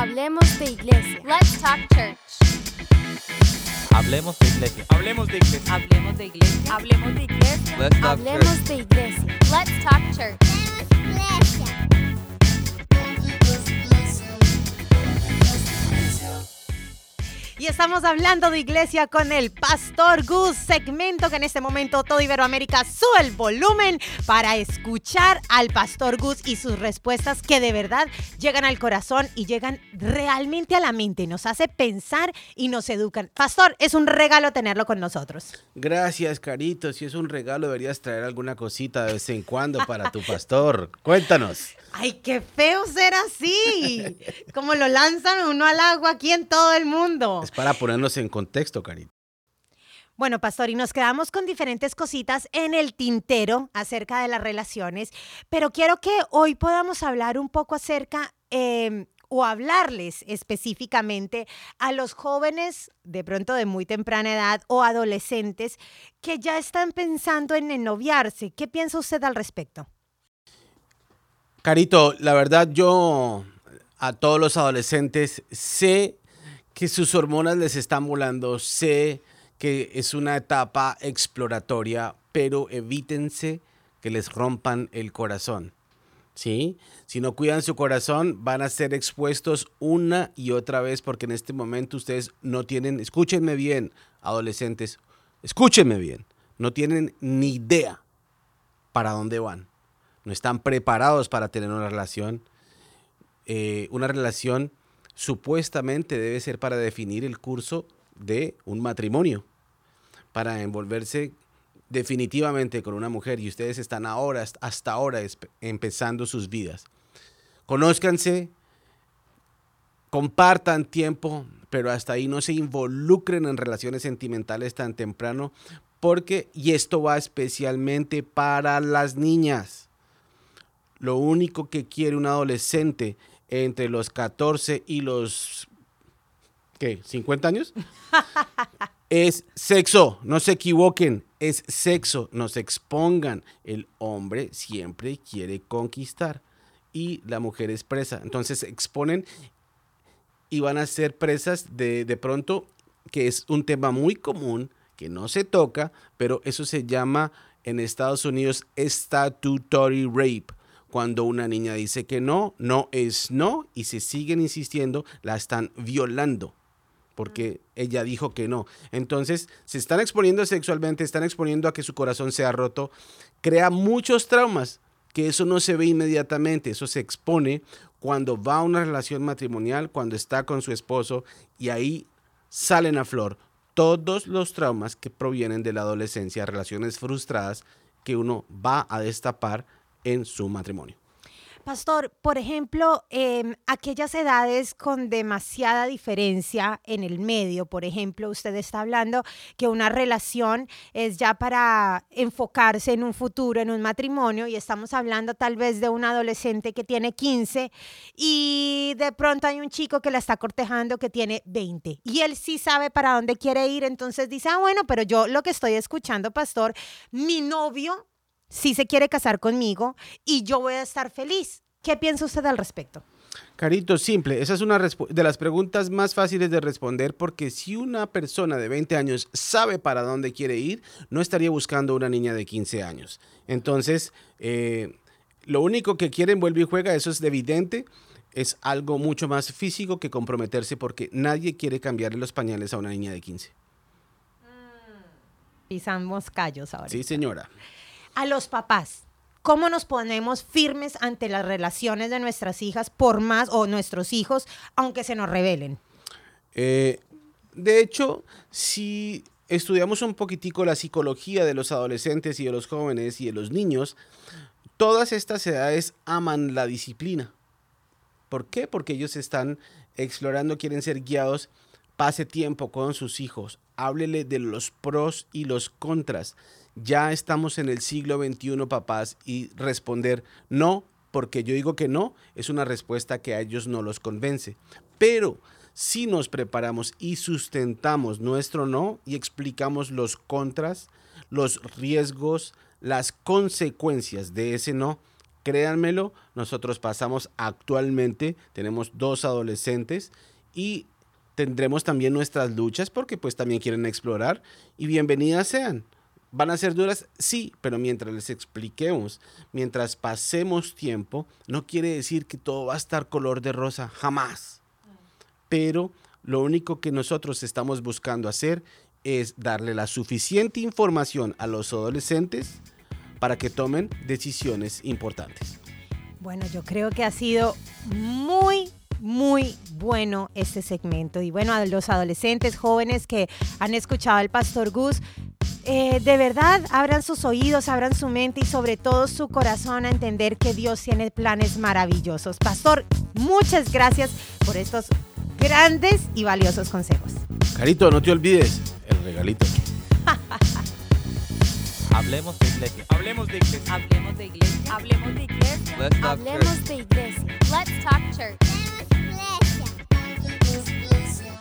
Hablemos de iglesia. Let's talk church. Hablemos de iglesia. Hablemos de iglesia. Hablemos de iglesia. Hablemos de iglesia. Let's talk Hablemos de iglesia. Let's talk church. Y estamos hablando de iglesia con el Pastor Gus, segmento que en este momento todo Iberoamérica sube el volumen para escuchar al Pastor Gus y sus respuestas que de verdad llegan al corazón y llegan realmente a la mente, nos hace pensar y nos educan. Pastor, es un regalo tenerlo con nosotros. Gracias, Carito. Si es un regalo, deberías traer alguna cosita de vez en cuando para tu pastor. Cuéntanos. Ay, qué feo ser así. Como lo lanzan uno al agua aquí en todo el mundo. Es para ponernos en contexto, Carito. Bueno, Pastor, y nos quedamos con diferentes cositas en el tintero acerca de las relaciones, pero quiero que hoy podamos hablar un poco acerca eh, o hablarles específicamente a los jóvenes de pronto de muy temprana edad o adolescentes que ya están pensando en ennoviarse. ¿Qué piensa usted al respecto? Carito, la verdad yo a todos los adolescentes sé que sus hormonas les están volando, sé que es una etapa exploratoria, pero evítense que les rompan el corazón. ¿Sí? Si no cuidan su corazón, van a ser expuestos una y otra vez porque en este momento ustedes no tienen, escúchenme bien, adolescentes, escúchenme bien, no tienen ni idea para dónde van. No están preparados para tener una relación. Eh, una relación supuestamente debe ser para definir el curso de un matrimonio, para envolverse definitivamente con una mujer y ustedes están ahora, hasta ahora, empezando sus vidas. Conózcanse, compartan tiempo, pero hasta ahí no se involucren en relaciones sentimentales tan temprano, porque, y esto va especialmente para las niñas, lo único que quiere un adolescente entre los 14 y los ¿qué? ¿50 años? es sexo, no se equivoquen, es sexo, no se expongan. El hombre siempre quiere conquistar y la mujer es presa. Entonces se exponen y van a ser presas de, de pronto, que es un tema muy común, que no se toca, pero eso se llama en Estados Unidos statutory rape cuando una niña dice que no, no es no y se siguen insistiendo, la están violando porque ella dijo que no. Entonces, se están exponiendo sexualmente, están exponiendo a que su corazón sea roto, crea muchos traumas, que eso no se ve inmediatamente, eso se expone cuando va a una relación matrimonial, cuando está con su esposo y ahí salen a flor todos los traumas que provienen de la adolescencia, relaciones frustradas que uno va a destapar en su matrimonio. Pastor, por ejemplo, eh, aquellas edades con demasiada diferencia en el medio, por ejemplo, usted está hablando que una relación es ya para enfocarse en un futuro, en un matrimonio, y estamos hablando tal vez de un adolescente que tiene 15 y de pronto hay un chico que la está cortejando que tiene 20 y él sí sabe para dónde quiere ir, entonces dice, ah, bueno, pero yo lo que estoy escuchando, pastor, mi novio si se quiere casar conmigo y yo voy a estar feliz. ¿Qué piensa usted al respecto? Carito, simple. Esa es una de las preguntas más fáciles de responder porque si una persona de 20 años sabe para dónde quiere ir, no estaría buscando una niña de 15 años. Entonces, eh, lo único que quieren vuelve y juega, eso es evidente. Es algo mucho más físico que comprometerse porque nadie quiere cambiarle los pañales a una niña de 15. Pisamos callos ahora. Sí, señora a los papás. ¿Cómo nos ponemos firmes ante las relaciones de nuestras hijas por más, o nuestros hijos, aunque se nos revelen? Eh, de hecho, si estudiamos un poquitico la psicología de los adolescentes y de los jóvenes y de los niños, todas estas edades aman la disciplina. ¿Por qué? Porque ellos están explorando, quieren ser guiados. Pase tiempo con sus hijos, háblele de los pros y los contras ya estamos en el siglo XXI, papás, y responder no, porque yo digo que no, es una respuesta que a ellos no los convence. Pero si nos preparamos y sustentamos nuestro no y explicamos los contras, los riesgos, las consecuencias de ese no, Créanmelo, nosotros pasamos actualmente, tenemos dos adolescentes y tendremos también nuestras luchas porque pues también quieren explorar y bienvenidas sean. ¿Van a ser duras? Sí, pero mientras les expliquemos, mientras pasemos tiempo, no quiere decir que todo va a estar color de rosa, jamás. Pero lo único que nosotros estamos buscando hacer es darle la suficiente información a los adolescentes para que tomen decisiones importantes. Bueno, yo creo que ha sido muy, muy bueno este segmento. Y bueno, a los adolescentes, jóvenes que han escuchado al Pastor Gus, eh, de verdad abran sus oídos, abran su mente y sobre todo su corazón a entender que Dios tiene planes maravillosos. Pastor, muchas gracias por estos grandes y valiosos consejos. Carito, no te olvides el regalito. Hablemos de iglesia. Hablemos de iglesia. Hablemos de iglesia. Hablemos de iglesia. Let's talk Hablemos church. de iglesia. Let's talk church. Hablemos iglesia.